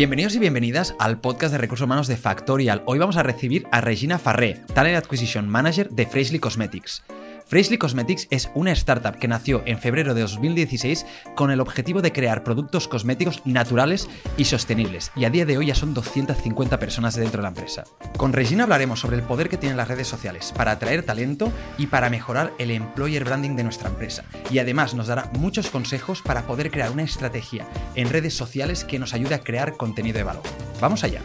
Bienvenidos y bienvenidas al podcast de recursos humanos de Factorial. Hoy vamos a recibir a Regina Farré, Talent Acquisition Manager de Freshly Cosmetics. Freshly Cosmetics es una startup que nació en febrero de 2016 con el objetivo de crear productos cosméticos naturales y sostenibles, y a día de hoy ya son 250 personas dentro de la empresa. Con Regina hablaremos sobre el poder que tienen las redes sociales para atraer talento y para mejorar el employer branding de nuestra empresa, y además nos dará muchos consejos para poder crear una estrategia en redes sociales que nos ayude a crear contenido de valor. Vamos allá.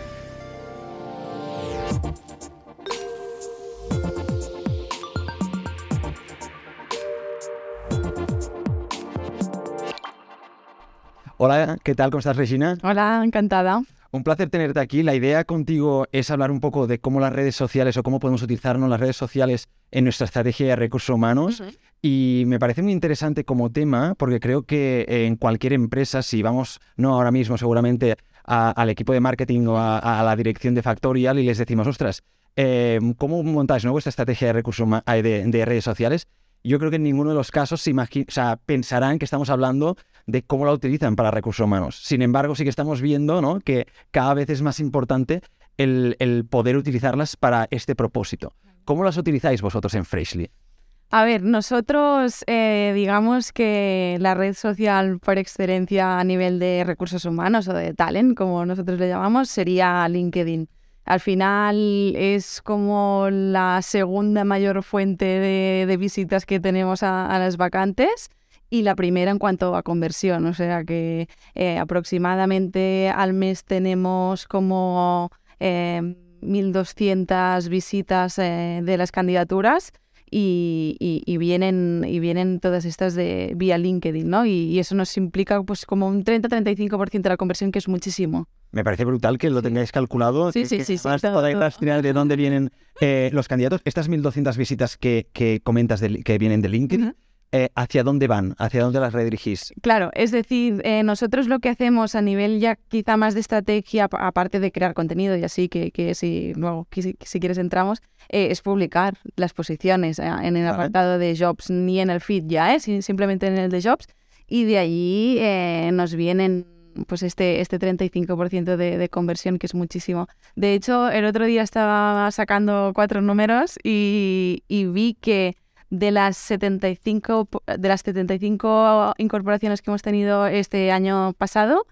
Hola, ¿qué tal? ¿Cómo estás, Regina? Hola, encantada. Un placer tenerte aquí. La idea contigo es hablar un poco de cómo las redes sociales o cómo podemos utilizarnos las redes sociales en nuestra estrategia de recursos humanos. Y me parece muy interesante como tema porque creo que en cualquier empresa, si vamos, no ahora mismo seguramente al equipo de marketing o a, la dirección de Factorial y les decimos, ostras, eh, ¿cómo montáis ¿no? vuestra estrategia de recursos de, de redes sociales? Yo creo que en ninguno de los casos pensarán que estamos hablando de cómo la utilizan para recursos humanos. Sin embargo, sí que estamos viendo ¿no? que cada vez es más importante el, poder utilizarlas para este propósito. ¿Cómo las utilizáis vosotros en Freshly? A ver, nosotros eh, digamos que la red social por excelencia a nivel de recursos humanos o de talent, como nosotros le llamamos, sería LinkedIn. Al final es como la segunda mayor fuente de, visitas que tenemos a, las vacantes y la primera en cuanto a conversión. O sea que eh, aproximadamente al mes tenemos como 1.200 eh, visitas eh, de las candidaturas y, vienen, y vienen todas estas de vía LinkedIn, ¿no? Y, eso nos implica pues como un 30-35% de la conversión, que es muchísimo. Me parece brutal que lo tengáis calculado. Sí, sí, sí. Más de dónde vienen eh, los candidatos. Estas 1.200 visitas que, que comentas que vienen de LinkedIn, eh, ¿hacia dónde van? ¿Hacia dónde las redirigís? Claro, es decir, eh, nosotros lo que hacemos a nivel ya quizá más de estrategia, aparte de crear contenido y así, que, que si luego si, quieres entramos, es publicar las posiciones en el apartado de jobs, ni en el feed ya, simplemente en el de jobs, y de allí nos vienen pues este, este 35% de, de, conversión, que es muchísimo. De hecho, el otro día estaba sacando cuatro números y, vi que de las 75, de las 75 incorporaciones que hemos tenido este año pasado,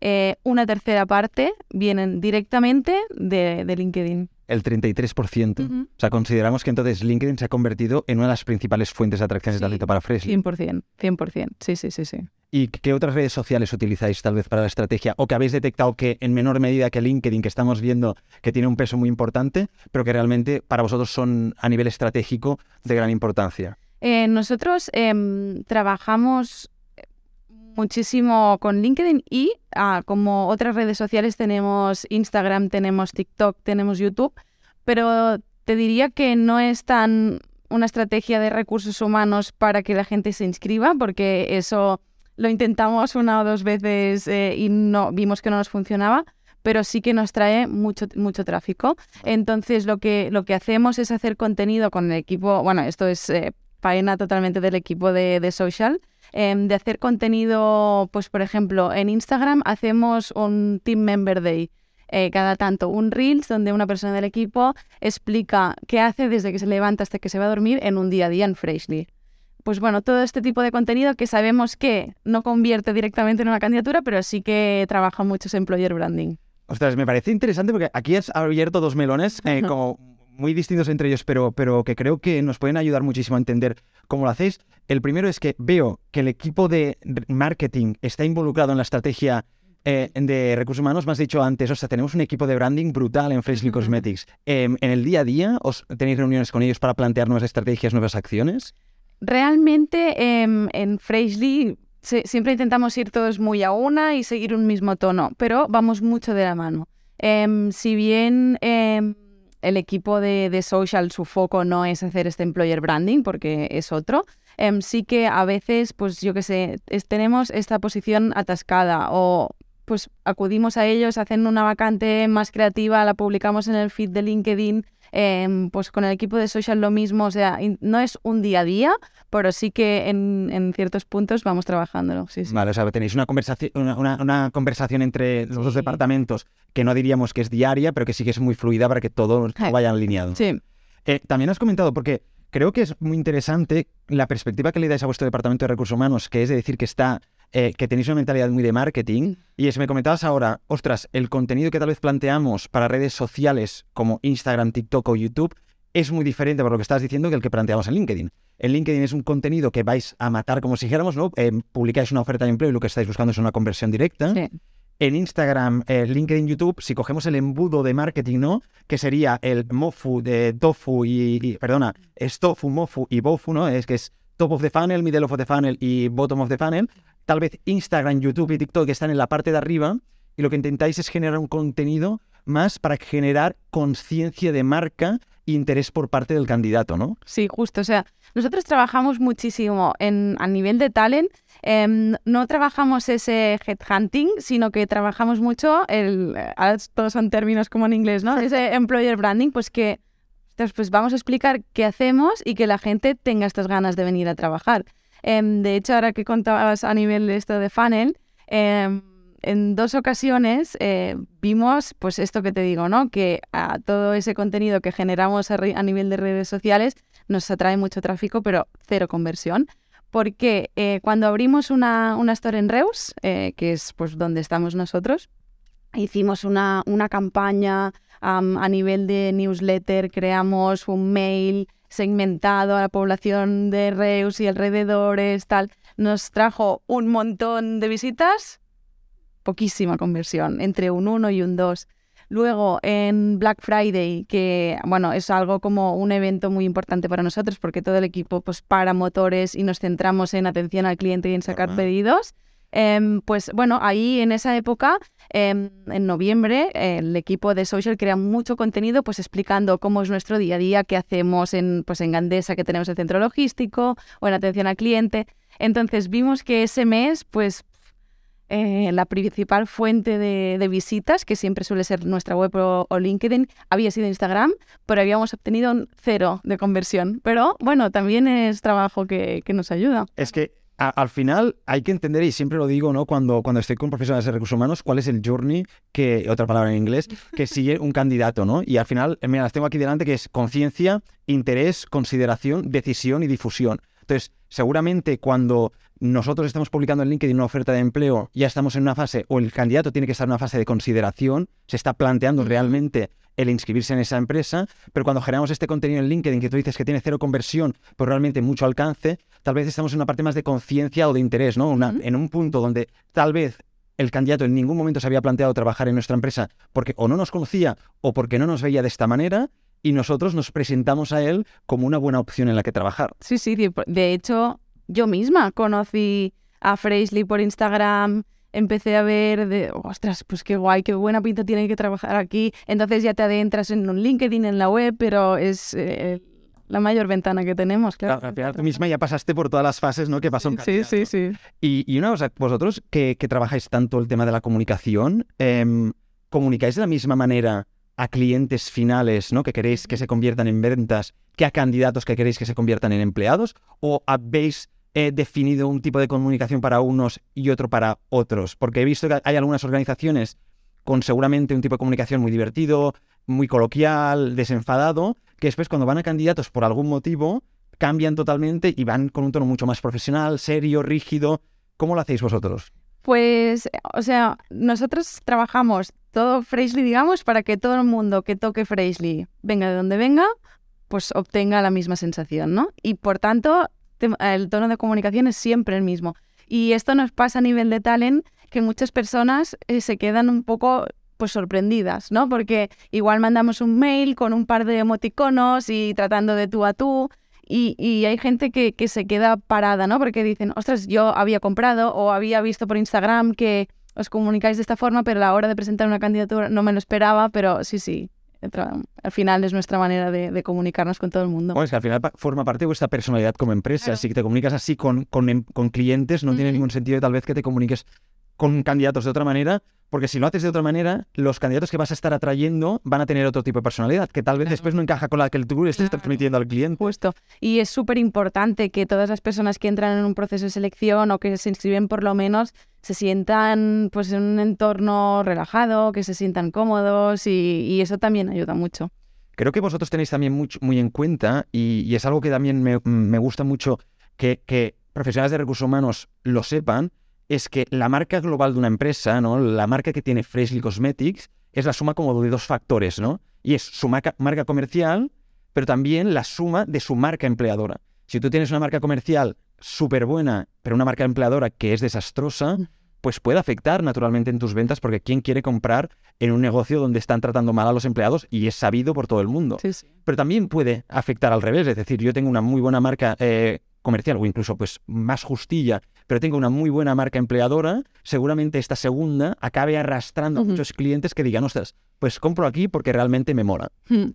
eh, una tercera parte vienen directamente de LinkedIn el 33%. O sea, consideramos que entonces LinkedIn se ha convertido en una de las principales fuentes de atracción de talento para Freshly. 100%, 100%, sí, sí, sí, sí. ¿Y qué otras redes sociales utilizáis tal vez para la estrategia? ¿O que habéis detectado que en menor medida que LinkedIn, que estamos viendo que tiene un peso muy importante, pero que realmente para vosotros son a nivel estratégico de gran importancia? Eh, nosotros em, trabajamos muchísimo con LinkedIn y ah, como otras redes sociales tenemos Instagram, tenemos TikTok, tenemos YouTube, pero te diría que no es tan una estrategia de recursos humanos para que la gente se inscriba, porque eso lo intentamos una o dos veces eh, y no vimos que no nos funcionaba, pero sí que nos trae mucho, mucho tráfico. Entonces lo que, lo que hacemos es hacer contenido con el equipo, bueno, esto es eh, faena totalmente del equipo de, de social, Em, de hacer contenido, pues por ejemplo, en Instagram hacemos un Team Member Day. Eh, cada tanto un Reels donde una persona del equipo explica qué hace desde que se levanta hasta que se va a dormir en un día a día en Freshly. Pues bueno, todo este tipo de contenido que sabemos que no convierte directamente en una candidatura, pero sí que trabaja mucho ese employer branding. Ostras, me parece interesante porque aquí has abierto dos melones eh, como muy distintos entre ellos, pero, pero que creo que nos pueden ayudar muchísimo a entender cómo lo hacéis. El primero es que veo que el equipo de marketing está involucrado en la estrategia eh, de recursos humanos. Me has dicho antes, o sea, tenemos un equipo de branding brutal en Freshly Cosmetics. Em, ¿En el día a día os tenéis reuniones con ellos para plantear nuevas estrategias, nuevas acciones? Realmente em, en Freshly siempre intentamos ir todos muy a una y seguir un mismo tono, pero vamos mucho de la mano. Em, si bien el equipo de, social, su foco no es hacer este employer branding, porque es otro. Em, sí que a veces, pues yo qué sé, tenemos esta posición atascada o pues acudimos a ellos, hacen una vacante más creativa, la publicamos en el feed de LinkedIn, em, pues con el equipo de social lo mismo, o sea, no es un día a día, pero sí que en, ciertos puntos vamos trabajándolo. Sí, Vale, o sea, tenéis una conversación, una, conversación entre los dos departamentos que no diríamos que es diaria, pero que sí que es muy fluida para que todo, vaya alineado. Sí. Eh, también has comentado, porque creo que es muy interesante la perspectiva que le dais a vuestro departamento de recursos humanos, que es de decir que está eh, que tenéis una mentalidad muy de marketing. Y es, me comentabas ahora, ostras, el contenido que tal vez planteamos para redes sociales como Instagram, TikTok o YouTube es muy diferente por lo que estás diciendo que el que planteamos en LinkedIn. En LinkedIn es un contenido que vais a matar como si dijéramos, ¿no? Eh, publicáis una oferta de empleo y lo que estáis buscando es una conversión directa. En Instagram, eh, LinkedIn, YouTube, si cogemos el embudo de marketing, ¿no? Que sería el mofu de tofu y, y perdona, es tofu, mofu y bofu, ¿no? Es que es top of the funnel, middle of the funnel y bottom of the funnel tal vez Instagram, YouTube y TikTok están en la parte de arriba y lo que intentáis es generar un contenido más para generar conciencia de marca e interés por parte del candidato, ¿no? Sí, justo. O sea, nosotros trabajamos muchísimo en, a nivel de talent. Em, no trabajamos ese headhunting, sino que trabajamos mucho, el, ahora todos son términos como en inglés, ¿no? Ese employer branding, pues que pues vamos a explicar qué hacemos y que la gente tenga estas ganas de venir a trabajar. Em, de hecho, ahora que contabas a nivel de esto de funnel, em, en dos ocasiones eh, vimos, pues esto que te digo, ¿no? Que a todo ese contenido que generamos a, nivel de redes sociales nos atrae mucho tráfico, pero cero conversión. Porque eh, cuando abrimos una, una, store en Reus, eh, que es pues donde estamos nosotros, hicimos una, una campaña a nivel de newsletter, creamos un mail, segmentado a la población de Reus y alrededores, tal, nos trajo un montón de visitas, poquísima conversión, entre un 1 y un 2. Luego en Black Friday, que bueno, es algo como un evento muy importante para nosotros porque todo el equipo pues para motores y nos centramos en atención al cliente y en sacar pedidos. Em, pues bueno, ahí en esa época, em, en noviembre, el equipo de social crea mucho contenido, pues explicando cómo es nuestro día a día, qué hacemos en, pues en Gandesa, que tenemos el centro logístico, o en atención al cliente. Entonces vimos que ese mes, pues eh, la principal fuente de, visitas, que siempre suele ser nuestra web o, LinkedIn, había sido Instagram, pero habíamos obtenido un cero de conversión. Pero bueno, también es trabajo que, que nos ayuda. Es que al final hay que entender, y siempre lo digo, ¿no? Cuando, cuando estoy con profesionales de recursos humanos, cuál es el journey, que, otra palabra en inglés, que sigue un candidato, ¿no? Y al final, mira, las tengo aquí delante, que es conciencia, interés, consideración, decisión y difusión. Entonces, seguramente cuando nosotros estamos publicando en LinkedIn una oferta de empleo, ya estamos en una fase, o el candidato tiene que estar en una fase de consideración, se está planteando realmente el inscribirse en esa empresa, pero cuando generamos este contenido en LinkedIn que tú dices que tiene cero conversión, pero realmente mucho alcance, tal vez estamos en una parte más de conciencia o de interés, ¿no? En un punto donde tal vez el candidato en ningún momento se había planteado trabajar en nuestra empresa porque o no nos conocía o porque no nos veía de esta manera y nosotros nos presentamos a él como una buena opción en la que trabajar. Sí, sí, de hecho yo misma conocí a Fraisley por Instagram, empecé a ver de, ostras, pues qué guay, qué buena pinta tiene que trabajar aquí. Entonces ya te adentras en un LinkedIn, en la web, pero es eh, la mayor ventana que tenemos, claro. al final tú misma ya pasaste por todas las fases ¿no? que pasó un Sí, sí, sí. Y, y, una cosa, vosotros que, trabajáis tanto el tema de la comunicación, em, ¿comunicáis de la misma manera a clientes finales ¿no? que queréis que se conviertan en ventas que a candidatos que queréis que se conviertan en empleados? ¿O habéis he definido un tipo de comunicación para unos y otro para otros, porque he visto que hay algunas organizaciones con seguramente un tipo de comunicación muy divertido, muy coloquial, desenfadado, que después cuando van a candidatos por algún motivo cambian totalmente y van con un tono mucho más profesional, serio, rígido. ¿Cómo lo hacéis vosotros? Pues, o sea, nosotros trabajamos todo Fraisley, digamos, para que todo el mundo que toque Fraisley, venga de donde venga, pues obtenga la misma sensación, ¿no? Y por tanto, el tono de comunicación es siempre el mismo. Y esto nos pasa a nivel de talent, que muchas personas eh, se quedan un poco pues sorprendidas, ¿no? Porque igual mandamos un mail con un par de emoticonos y tratando de tú a tú. Y, hay gente que, que, se queda parada, ¿no? Porque dicen, ostras, yo había comprado o había visto por Instagram que os comunicáis de esta forma, pero a la hora de presentar una candidatura no me lo esperaba, pero sí, sí, al final es nuestra manera de, comunicarnos con todo el mundo. Bueno, es que al final forma parte de vuestra personalidad como empresa. Si te comunicas así con, con, con clientes, no tiene ningún sentido tal vez que te comuniques con candidatos de otra manera, porque si lo haces de otra manera, los candidatos que vas a estar atrayendo van a tener otro tipo de personalidad, que tal vez después no encaja con la que tú estés transmitiendo al cliente. Justo. Y es súper importante que todas las personas que entran en un proceso de selección o que se inscriben por lo menos se sientan pues en un entorno relajado, que se sientan cómodos y, eso también ayuda mucho. Creo que vosotros tenéis también mucho, muy en cuenta y, es algo que también me, gusta mucho que, que profesionales de recursos humanos lo sepan, es que la marca global de una empresa, ¿no? La marca que tiene Freshly Cosmetics es la suma como de dos factores, ¿no? Y es su marca, marca comercial, pero también la suma de su marca empleadora. Si tú tienes una marca comercial súper buena, pero una marca empleadora que es desastrosa, mm. pues puede afectar naturalmente en tus ventas porque ¿quién quiere comprar en un negocio donde están tratando mal a los empleados y es sabido por todo el mundo? Pero también puede afectar al revés, es decir, yo tengo una muy buena marca eh, comercial o incluso pues más justilla, pero tengo una muy buena marca empleadora, seguramente esta segunda acabe arrastrando a muchos clientes que digan, ostras, pues compro aquí porque realmente me mola. Hmm.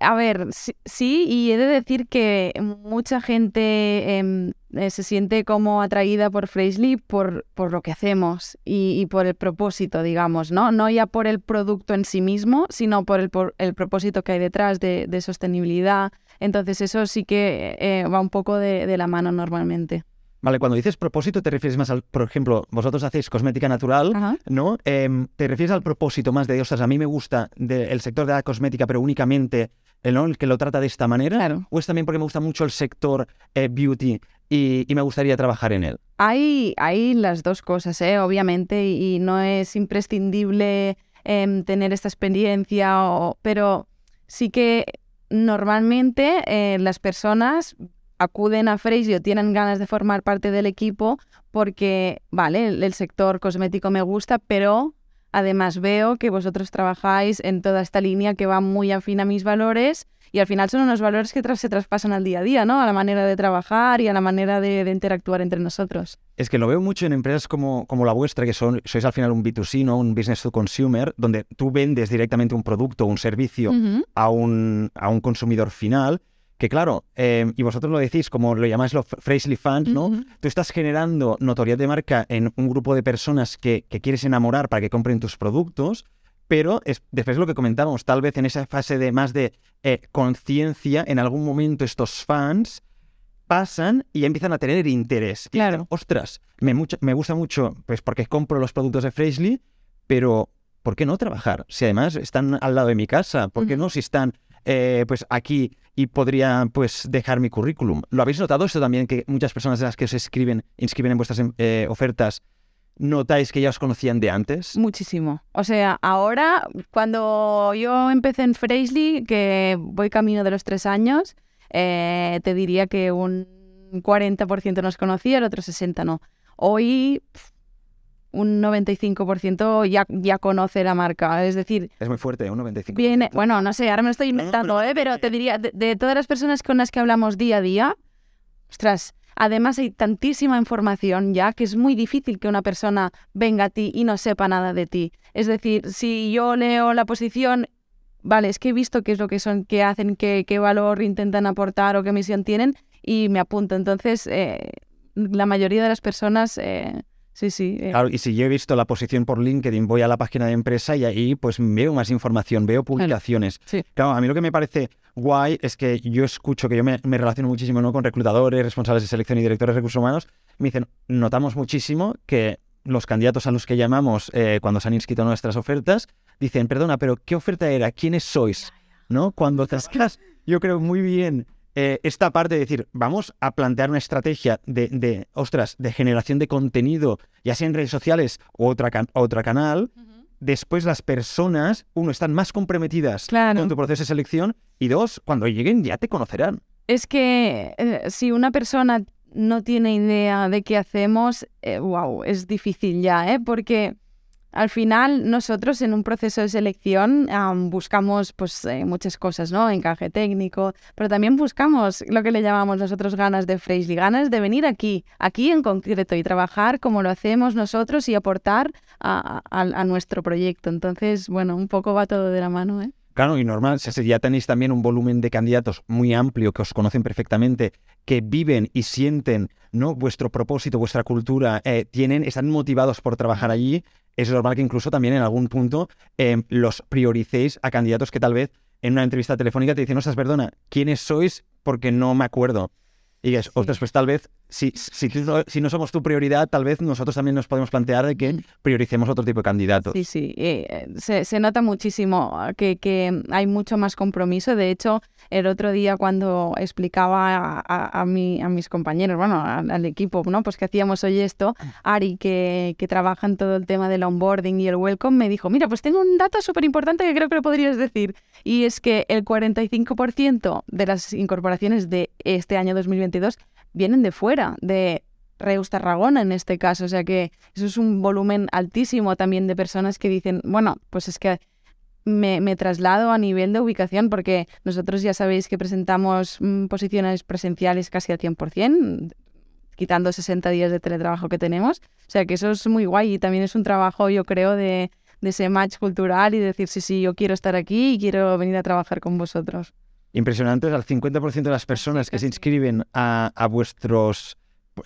A ver, sí, y he de decir que mucha gente em, eh, se siente como atraída por Freshly por, por lo que hacemos y, por el propósito, digamos, ¿no? No ya por el producto en sí mismo, sino por el, por el propósito que hay detrás de, sostenibilidad. Entonces eso sí que eh, va un poco de, la mano normalmente. Vale, cuando dices propósito te refieres más al, por ejemplo, vosotros hacéis cosmética natural, ¿no? Em, ¿Te refieres al propósito más de, o sea, a mí me gusta el sector de la cosmética, pero únicamente el, que lo trata de esta manera? ¿O es también porque me gusta mucho el sector eh, beauty y, me gustaría trabajar en él? Hay, hay las dos cosas, ¿eh? obviamente, y, no es imprescindible em, tener esta experiencia, pero sí que normalmente eh, las personas acuden a Freisio tienen ganas de formar parte del equipo porque, vale, el sector cosmético me gusta, pero Además, veo que vosotros trabajáis en toda esta línea que va muy afín a mis valores y al final son unos valores que se traspasan al día a día, ¿no? A la manera de trabajar y a la manera de, interactuar entre nosotros. Es que lo veo mucho en empresas como, como la vuestra, que son, sois al final un B2C, ¿no? Un business to consumer, donde tú vendes directamente un producto o un servicio a, un, a un consumidor final que claro, em, y vosotros lo decís, como lo llamáis los Freshly Fans, ¿no? Tú estás generando notoriedad de marca en un grupo de personas que, quieres enamorar para que compren tus productos, pero es, después lo que comentábamos, tal vez en esa fase de más de eh, conciencia, en algún momento estos fans pasan y empiezan a tener interés. Claro. Ostras, me, me gusta mucho, pues porque compro los productos de Freshly, pero ¿por qué no trabajar? Si además están al lado de mi casa, ¿por qué no si están eh, pues aquí y podría pues dejar mi currículum. ¿Lo habéis notado esto también que muchas personas de las que os escriben, inscriben en vuestras em, eh, ofertas notáis que ya os conocían de antes? Muchísimo. O sea, ahora, cuando yo empecé en Freshly, que voy camino de los tres años, eh, te diría que un 40% nos conocía, el otro 60% no. Hoy, un 95% ya, ya conoce la marca. Es decir... Es muy fuerte, un 95%. Viene, bueno, no sé, ahora me lo estoy inventando, pero, ¿eh? pero te diría, de, todas las personas con las que hablamos día a día, ostras, además hay tantísima información ya que es muy difícil que una persona venga a ti y no sepa nada de ti. Es decir, si yo leo la posición, vale, es que he visto qué es lo que son, qué hacen, qué, qué valor intentan aportar o qué misión tienen y me apunto. Entonces, eh, la mayoría de las personas... Eh, Sí, sí. Eh. Claro, y si yo he visto la posición por LinkedIn, voy a la página de empresa y ahí pues veo más información, veo publicaciones. Claro, a mí lo que me parece guay es que yo escucho que yo me, relaciono muchísimo ¿no? con reclutadores, responsables de selección y directores de recursos humanos. Me dicen, notamos muchísimo que los candidatos a los que llamamos eh, cuando se han inscrito nuestras ofertas dicen, perdona, pero ¿qué oferta era? ¿Quiénes sois? ¿No? Cuando tascas, yo creo muy bien eh, esta parte de decir, vamos a plantear una estrategia de, de, ostras, de generación de contenido, ya sea en redes sociales o otra, otra canal, después las personas, uno, están más comprometidas con tu proceso de selección y dos, cuando lleguen ya te conocerán. Es que eh, si una persona no tiene idea de qué hacemos, wow, eh, es difícil ya, ¿eh? Porque al final, nosotros en un proceso de selección buscamos pues, eh, muchas cosas, ¿no? Encaje técnico, pero también buscamos lo que le llamamos nosotros ganas de Freshly, ganas de venir aquí, aquí en concreto, y trabajar como lo hacemos nosotros y aportar a, nuestro proyecto. Entonces, bueno, un poco va todo de la mano, ¿eh? Claro, y normal, si ya tenéis también un volumen de candidatos muy amplio que os conocen perfectamente, que viven y sienten ¿no? vuestro propósito, vuestra cultura, eh, tienen, están motivados por trabajar allí, es normal que incluso también en algún punto em, los prioricéis a candidatos que tal vez en una entrevista telefónica te dicen, no, perdona, ¿quiénes sois? Porque no me acuerdo. Y es, otras pues tal vez, si, si, si, no somos tu prioridad, tal vez nosotros también nos podemos plantear de que prioricemos otro tipo de candidatos. Sí, sí, eh, se, se, nota muchísimo que, que, hay mucho más compromiso. De hecho, el otro día cuando explicaba a, a, mi, a mis compañeros, bueno, al, equipo, ¿no? Pues que hacíamos hoy esto, Ari, que, que trabaja en todo el tema del onboarding y el welcome, me dijo, mira, pues tengo un dato súper importante que creo que lo podrías decir. Y es que el 45% de las incorporaciones de este año 2020 vienen de fuera, de Reus Tarragona en este caso. O sea que eso es un volumen altísimo también de personas que dicen, bueno, pues es que me, traslado a nivel de ubicación porque nosotros ya sabéis que presentamos mm, posiciones presenciales casi al 100%, quitando 60 días de teletrabajo que tenemos. O sea que eso es muy guay y también es un trabajo, yo creo, de, de ese match cultural y decir, sí, sí, yo quiero estar aquí y quiero venir a trabajar con vosotros impresionantes. Al 50% de las personas que se inscriben a, vuestros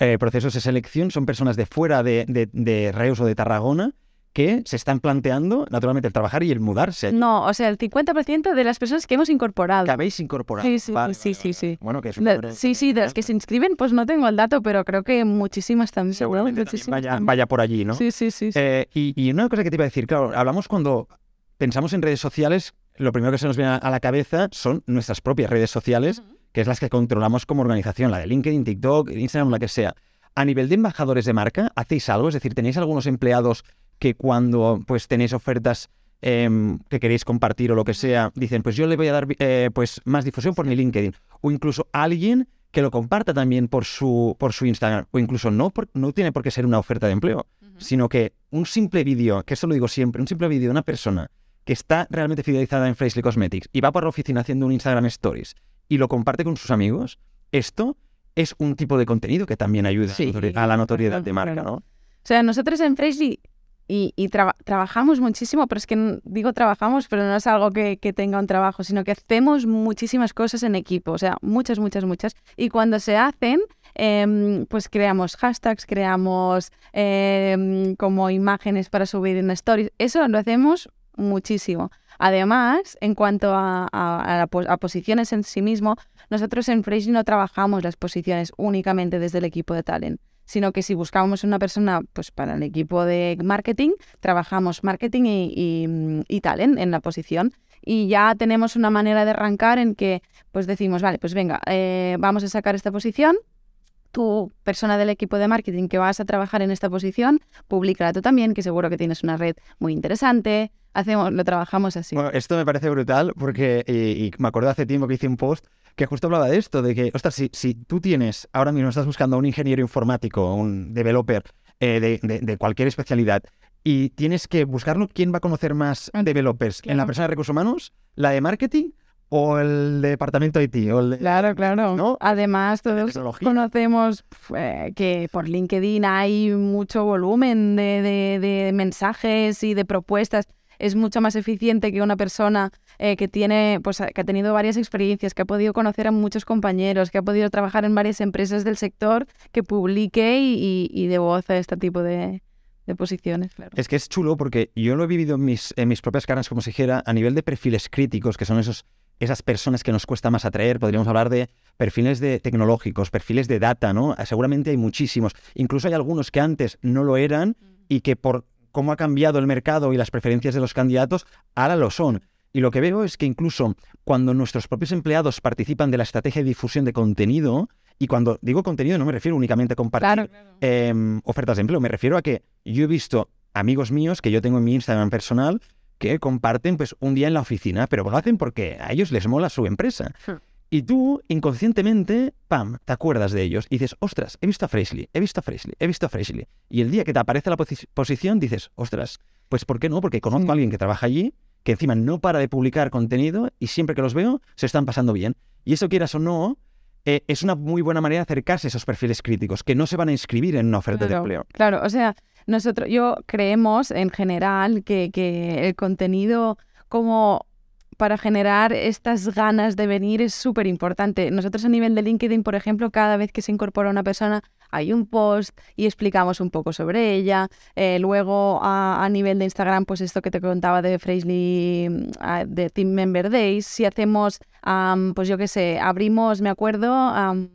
eh, procesos de selección son personas de fuera de, de, Reus o de Tarragona que se están planteando, naturalmente, el trabajar y el mudarse. No, o sea, el 50% de las personas que hemos incorporado. Que habéis incorporado. Sí, sí, sí, sí, Bueno, que es Sí, sí, de las que se inscriben, pues no tengo el dato, pero creo que muchísimas también. Seguramente vaya, vaya, por allí, ¿no? Sí, sí, sí. Eh, y, y, una cosa que te iba a decir, claro, hablamos cuando pensamos en redes sociales lo primero que se nos viene a la cabeza son nuestras propias redes sociales, que es las que controlamos como organización, la de LinkedIn, TikTok, Instagram, la que sea. A nivel de embajadores de marca, ¿hacéis algo? Es decir, ¿tenéis algunos empleados que cuando pues tenéis ofertas em, que queréis compartir o lo que sea, dicen, pues yo le voy a dar eh, pues más difusión por mi LinkedIn? O incluso alguien que lo comparta también por su, por su Instagram, o incluso no, no tiene por qué ser una oferta de empleo, sino que un simple vídeo, que eso lo digo siempre, un simple vídeo de una persona que está realmente fidelizada en Freshly Cosmetics y va por la oficina haciendo un Instagram Stories y lo comparte con sus amigos, esto es un tipo de contenido que también ayuda a la notoriedad de marca, ¿no? O sea, nosotros en Freshly y, trabajamos muchísimo, pero es que digo trabajamos, pero no es algo que, tenga un trabajo, sino que hacemos muchísimas cosas en equipo, o sea, muchas, muchas, muchas. Y cuando se hacen, em, pues creamos hashtags, creamos em, como imágenes para subir en stories. Eso lo hacemos muchísimo. Además, en cuanto a, posiciones en sí mismo, nosotros en Freshly no trabajamos las posiciones únicamente desde el equipo de talent, sino que si buscamos una persona pues para el equipo de marketing, trabajamos marketing y, talent en la posición. Y ya tenemos una manera de arrancar en que pues decimos, vale, pues venga, eh, vamos a sacar esta posición, tu persona del equipo de marketing que vas a trabajar en esta posición, públicala tú también, que seguro que tienes una red muy interesante. Hacemos, lo trabajamos así. Bueno, esto me parece brutal porque, y, me acuerdo hace tiempo que hice un post que justo hablaba de esto, de que, ostras, si, si tú tienes, ahora mismo estás buscando a un ingeniero informático, un developer eh, de, cualquier especialidad, y tienes que buscarlo, ¿quién va a conocer más developers? ¿En la persona de recursos humanos? ¿La de marketing? O el departamento IT. O claro, claro. Además, todos conocemos eh, que por LinkedIn hay mucho volumen de, mensajes y de propuestas. Es mucho más eficiente que una persona eh, que tiene, pues, que ha tenido varias experiencias, que ha podido conocer a muchos compañeros, que ha podido trabajar en varias empresas del sector, que publique y, y, de voz a este tipo de, posiciones. Es que es chulo porque yo lo he vivido en mis, en mis propias caras como si dijera a nivel de perfiles críticos, que son esos esas personas que nos cuesta más atraer. Podríamos hablar de perfiles de tecnológicos, perfiles de data, ¿no? Seguramente hay muchísimos. Incluso hay algunos que antes no lo eran y que por cómo ha cambiado el mercado y las preferencias de los candidatos, ahora lo son. Y lo que veo es que incluso cuando nuestros propios empleados participan de la estrategia de difusión de contenido, y cuando digo contenido no me refiero únicamente a compartir em, ofertas de empleo, me refiero a que yo he visto amigos míos que yo tengo en mi Instagram personal que comparten pues un día en la oficina, pero lo hacen porque a ellos les mola su empresa. Hmm. Y tú, inconscientemente, pam, te acuerdas de ellos y dices, ostras, he visto a Freshly, he visto a Freshly, he visto a Freshly. Y el día que te aparece la posición dices, ostras, pues ¿por qué no? Porque conozco a alguien que trabaja allí, que encima no para de publicar contenido y siempre que los veo se están pasando bien. Y eso quieras o no, eh, es una muy buena manera de acercarse a esos perfiles críticos, que no se van a inscribir en una oferta de empleo. Claro, o sea, nosotros, yo creemos en general que, que el contenido como para generar estas ganas de venir es súper importante. Nosotros a nivel de LinkedIn, por ejemplo, cada vez que se incorpora una persona hay un post y explicamos un poco sobre ella. Eh, luego a, nivel de Instagram, pues esto que te contaba de Freshly, mm, de Team Member Days, si hacemos, pues yo qué sé, abrimos, me acuerdo,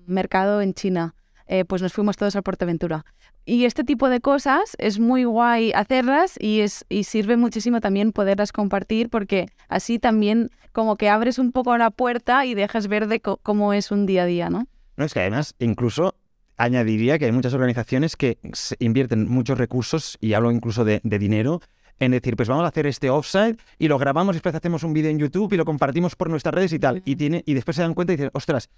mercado en China. Eh, pues nos fuimos todos a Portaventura. Y este tipo de cosas es muy guay hacerlas y, es, y sirve muchísimo también poderlas compartir porque así también como que abres un poco la puerta y dejas ver de cómo es un día a día, ¿no? No, es que además incluso añadiría que hay muchas organizaciones que invierten muchos recursos, y hablo incluso de, dinero, en decir, pues vamos a hacer este offside y lo grabamos y después hacemos un vídeo en YouTube y lo compartimos por nuestras redes y tal. Y, tiene, y después se dan cuenta y dicen, ostras,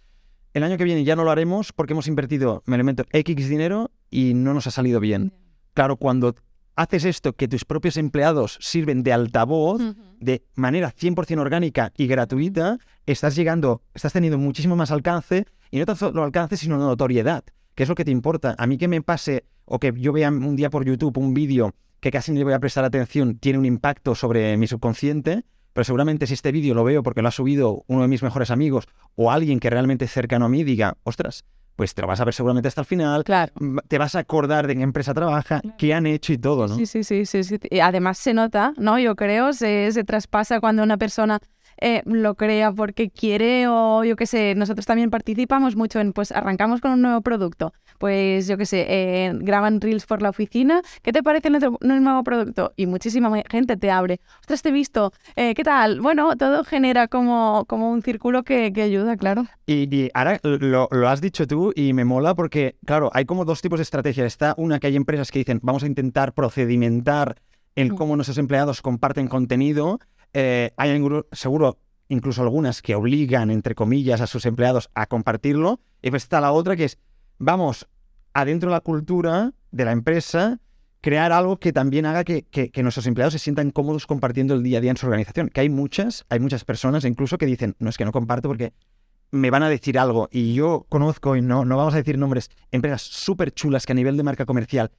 el año que viene ya no lo haremos porque hemos invertido, me elemento, X dinero y no nos ha salido bien. Claro, cuando haces esto, que tus propios empleados sirven de altavoz de manera 100% orgánica y gratuita, estás llegando, estás teniendo muchísimo más alcance y no tanto alcance, sino notoriedad, que es lo que te importa. A mí que me pase o que yo vea un día por YouTube un vídeo que casi no le voy a prestar atención, tiene un impacto sobre mi subconsciente, pero seguramente si este vídeo lo veo porque lo ha subido uno de mis mejores amigos o alguien que realmente es cercano a mí, diga, ostras, pues te lo vas a ver seguramente hasta el final. Claro. Te vas a acordar de qué empresa trabaja, qué han hecho y todo, ¿no? Sí, sí, sí, sí, Y además se nota, ¿no? Yo creo, se, se traspasa cuando una persona eh, lo crea porque quiere o yo qué sé, nosotros también participamos mucho en, pues arrancamos con un nuevo producto, pues yo qué sé, eh, graban reels por la oficina, ¿qué te parece el nuevo producto? Y muchísima gente te abre, ostras, te he visto, eh, ¿qué tal? Bueno, todo genera como, como un círculo que, ayuda, claro. Y, ahora lo, lo, has dicho tú y me mola porque, claro, hay como dos tipos de estrategias. Está una que hay empresas que dicen, vamos a intentar procedimentar en mm. cómo nuestros empleados comparten contenido eh, hay seguro incluso algunas que obligan, entre comillas, a sus empleados a compartirlo. Y pues está la otra que es, vamos, adentro de la cultura de la empresa, crear algo que también haga que, nuestros empleados se sientan cómodos compartiendo el día a día en su organización. Que hay muchas, hay muchas personas incluso que dicen, no es que no comparto porque me van a decir algo. Y yo conozco, y no, no vamos a decir nombres, empresas súper chulas que a nivel de marca comercial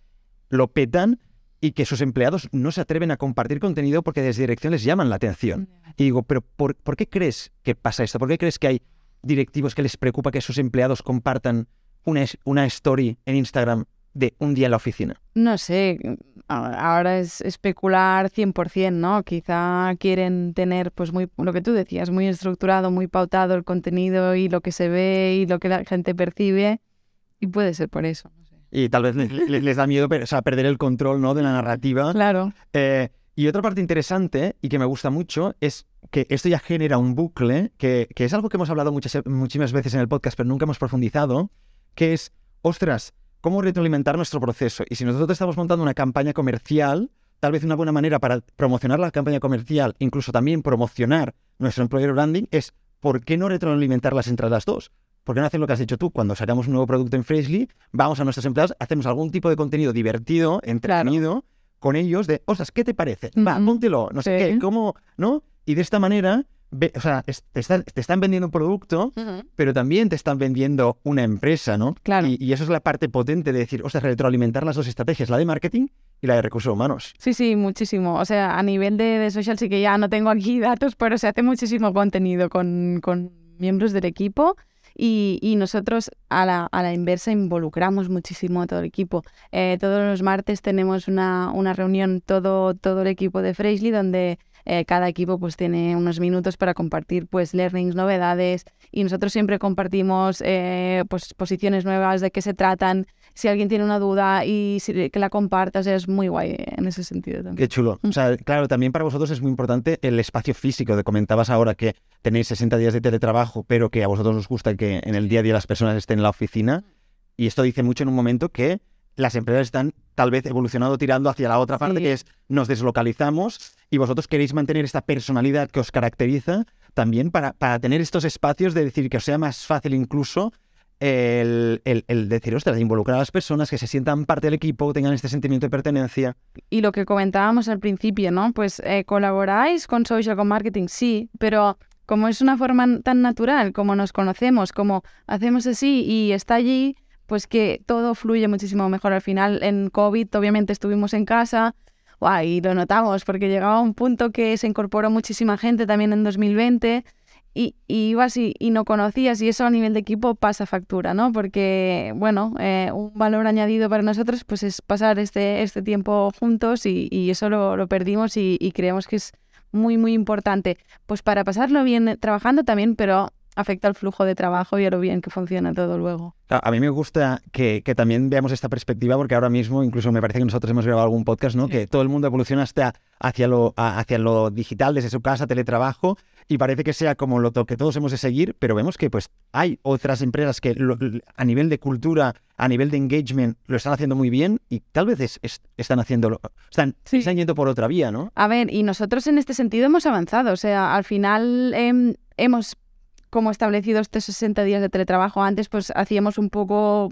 lo petan, y que sus empleados no se atreven a compartir contenido porque desde dirección les llaman la atención. Y digo, pero por, qué crees que pasa esto? ¿Por qué crees que hay directivos que les preocupa que sus empleados compartan una, una story en Instagram de un día en la oficina? No sé, ahora es especular 100%, ¿no? Quizá quieren tener, pues, muy, lo que tú decías, muy estructurado, muy pautado el contenido y lo que se ve y lo que la gente percibe, y puede ser por eso y tal vez les, da miedo perder el control ¿no? de la narrativa. Claro. Eh, y otra parte interesante y que me gusta mucho es que esto ya genera un bucle, que, que es algo que hemos hablado muchas, muchísimas veces en el podcast, pero nunca hemos profundizado, que es, ostras, ¿cómo retroalimentar nuestro proceso? Y si nosotros estamos montando una campaña comercial, tal vez una buena manera para promocionar la campaña comercial, incluso también promocionar nuestro employer branding, es ¿por qué no retroalimentarlas entre las dos? ¿Por qué no hacer lo que has hecho tú? Cuando sacamos un nuevo producto en Freshly, vamos a nuestros empleados, hacemos algún tipo de contenido divertido, entretenido, con ellos de, ostras, ¿qué te parece? Va, póntelo, no sé qué, ¿cómo? ¿No? Y de esta manera, o sea, te, están vendiendo un producto, pero también te están vendiendo una empresa, ¿no? Claro. Y, eso es la parte potente de decir, ostras, retroalimentar las dos estrategias, la de marketing y la de recursos humanos. Sí, sí, muchísimo. O sea, a nivel de, social sí que ya no tengo aquí datos, pero se hace muchísimo contenido con, con miembros del equipo y, nosotros a la, a la, inversa involucramos muchísimo a todo el equipo. Eh, todos los martes tenemos una, una reunión, todo, todo el equipo de Freshly, donde eh, cada equipo pues tiene unos minutos para compartir pues learnings, novedades y nosotros siempre compartimos eh, pues posiciones nuevas de qué se tratan, si alguien tiene una duda y que la compartas, es muy guay en ese sentido también. Qué chulo. O sea, claro, también para vosotros es muy importante el espacio físico. Te comentabas ahora que tenéis 60 días de teletrabajo, pero que a vosotros os gusta que en el día a día las personas estén en la oficina. Y esto dice mucho en un momento que las empresas están tal vez evolucionando tirando hacia la otra parte, que es nos deslocalizamos y vosotros queréis mantener esta personalidad que os caracteriza también para, para tener estos espacios de decir que os sea más fácil incluso el, el, decir, ostras, involucrar a las personas, que se sientan parte del equipo, tengan este sentimiento de pertenencia. Y lo que comentábamos al principio, ¿no? Pues eh, colaboráis con social, con marketing, sí, pero como es una forma tan natural, como nos conocemos, como hacemos así y está allí, pues que todo fluye muchísimo mejor. Al final, en COVID, obviamente estuvimos en casa, y lo notamos porque llegaba un punto que se incorporó muchísima gente también en 2020 y, y ibas y, no conocías y eso a nivel de equipo pasa factura, ¿no? Porque, bueno, eh, un valor añadido para nosotros pues es pasar este, este tiempo juntos y, y eso lo, lo perdimos y, y creemos que es muy, muy importante. Pues para pasarlo bien trabajando también, pero afecta al flujo de trabajo y a lo bien que funciona todo luego. A mí me gusta que, también veamos esta perspectiva porque ahora mismo, incluso me parece que nosotros hemos grabado algún podcast, ¿no? Que todo el mundo evoluciona hasta hacia lo, hacia lo digital, desde su casa, teletrabajo, y parece que sea como lo que todos hemos de seguir, pero vemos que pues hay otras empresas que a nivel de cultura, a nivel de engagement, lo están haciendo muy bien y tal vez están haciéndolo, están, están, yendo por otra vía, ¿no? A ver, y nosotros en este sentido hemos avanzado, o sea, al final em, hemos como establecido estos 60 días de teletrabajo. Antes pues hacíamos un poco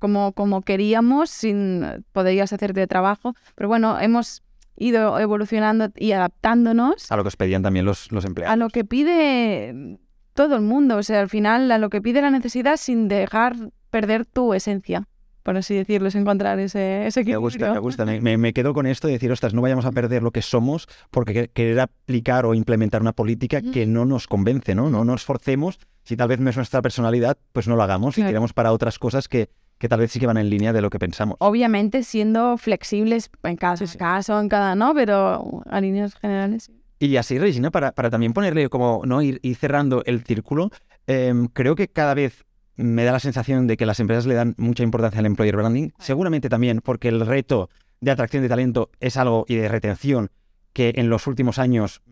como, como queríamos, sin podrías hacer teletrabajo, pero bueno, hemos ido evolucionando y adaptándonos. A lo que os pedían también los, los empleados. A lo que pide todo el mundo, o sea, al final a lo que pide la necesidad sin dejar perder tu esencia por así decirlo, es encontrar ese, ese equilibrio. Me gusta, me gusta. Me, quedo con esto de decir, ostras, no vayamos a perder lo que somos porque querer aplicar o implementar una política que no nos convence, ¿no? No nos forcemos. Si tal vez no es nuestra personalidad, pues no lo hagamos y queremos para otras cosas que, que tal vez sí que van en línea de lo que pensamos. Obviamente siendo flexibles en cada caso, en cada no, pero a líneas generales. Y así, Regina, para, para también ponerle como, ¿no? Ir, cerrando el círculo, em, creo que cada vez me da la sensación de que las empresas le dan mucha importancia al employer branding. Seguramente también porque el reto de atracción de talento es algo y de retención que en los últimos años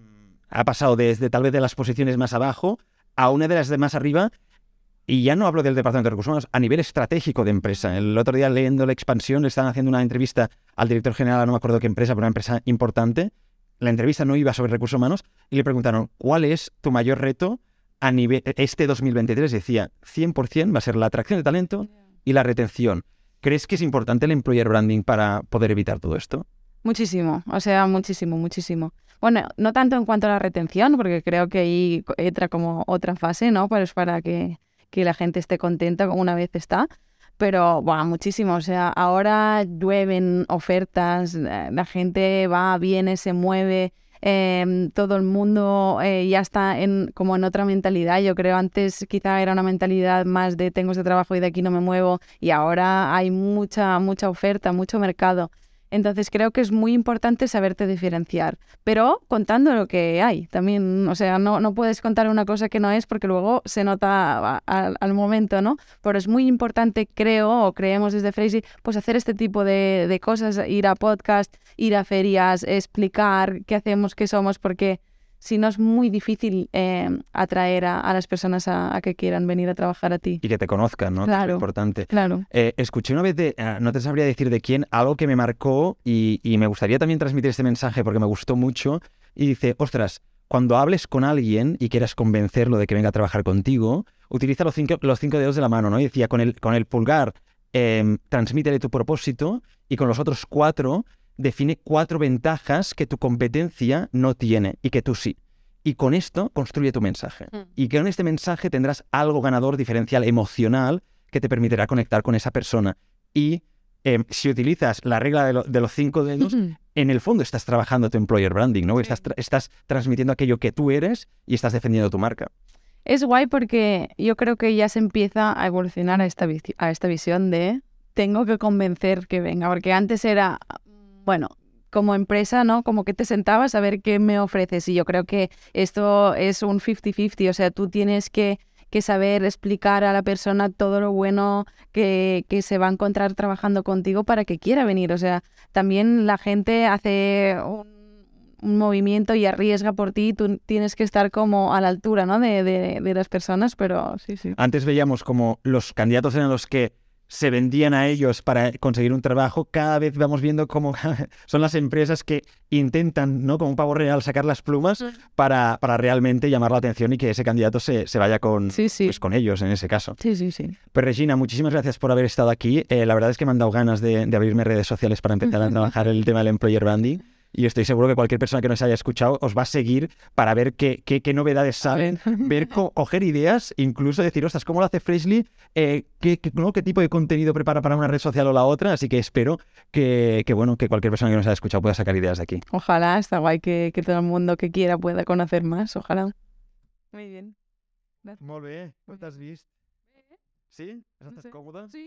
ha pasado desde tal vez de las posiciones más abajo a una de las de más arriba. Y ya no hablo del Departamento de Recursos Humanos, a nivel estratégico de empresa. El otro día leyendo la expansión, le estaban haciendo una entrevista al director general, no me acuerdo qué empresa, pero una empresa importante. La entrevista no iba sobre recursos humanos y le preguntaron, ¿cuál es tu mayor reto a nivel, este 2023 decía 100% va a ser la atracción de talento y la retención. ¿Crees que es importante el employer branding para poder evitar todo esto? Muchísimo, o sea, muchísimo, muchísimo. Bueno, no tanto en cuanto a la retención, porque creo que ahí entra como otra fase, ¿no? Pues para que, que la gente esté contenta una vez está. Pero, bueno, muchísimo. O sea, ahora llueven ofertas, la gente va, viene, se mueve Em, todo el mundo eh, ya está en, como en otra mentalidad. Yo creo antes quizá era una mentalidad más de tengo ese trabajo y de aquí no me muevo y ahora hay mucha, mucha oferta, mucho mercado. Entonces creo que es muy importante saberte diferenciar, pero contando lo que hay también, o sea, no, no puedes contar una cosa que no es porque luego se nota al momento, ¿no? Pero es muy importante, creo, o creemos desde Freisy, pues hacer este tipo de, de cosas, ir a podcast, ir a ferias, explicar qué hacemos, qué somos, porque si no es muy difícil eh, atraer a, las personas a, que quieran venir a trabajar a ti. Y que te conozcan, ¿no? Claro. es importante. Claro. Eh, escuché una vez de, eh, no te sabría decir de quién, algo que me marcó y, me gustaría también transmitir este mensaje porque me gustó mucho. Y dice, ostras, cuando hables con alguien y quieras convencerlo de que venga a trabajar contigo, utiliza los cinco, los cinco dedos de la mano, ¿no? Y decía, con el, con el pulgar, eh, transmítele tu propósito y con los otros cuatro define cuatro ventajas que tu competencia no tiene y que tú sí. Y con esto construye tu mensaje. Mm. Y que con este mensaje tendrás algo ganador, diferencial, emocional, que te permitirá conectar con esa persona. Y em, si utilizas la regla de, los cinco dedos, en el fondo estás trabajando tu employer branding, ¿no? Estás, estás transmitiendo aquello que tú eres y estás defendiendo tu marca. Es guay porque yo creo que ya se empieza a evolucionar a esta, a esta visión de tengo que convencer que venga, porque antes era bueno, como empresa, ¿no? Como que te sentabas a ver qué me ofreces. Y yo creo que esto es un 50-50, o sea, tú tienes que, que, saber explicar a la persona todo lo bueno que, que, se va a encontrar trabajando contigo para que quiera venir. O sea, también la gente hace un, movimiento y arriesga por ti, tú tienes que estar como a la altura, ¿no? De, de, de las personas, pero sí, sí. Antes veíamos como los candidatos eran los que se vendían a ellos para conseguir un trabajo, cada vez vamos viendo cómo son las empresas que intentan, ¿no? Como un pavo real, sacar las plumas para, para realmente llamar la atención y que ese candidato se, se vaya con, Pues con ellos en ese caso. Sí, sí, sí. Pues Regina, muchísimas gracias por haber estado aquí. Eh, la verdad es que me han dado ganas de, abrirme redes sociales para empezar a trabajar el tema del employer branding. Y estoy seguro que cualquier persona que nos haya escuchado os va a seguir para ver qué, qué, qué novedades salen, ver, co- coger ideas, incluso decir, ostras, ¿cómo lo hace Freshly? Eh, ¿qué, qué, no? ¿Qué tipo de contenido prepara para una red social o la otra? Así que espero que, que, bueno, que cualquier persona que nos haya escuchado pueda sacar ideas de aquí. Ojalá, está guay que, que todo el mundo que quiera pueda conocer más, ojalá. Muy bien. Molt bé, com t'has vist? Sí? No Estàs sé. còmode? Sí.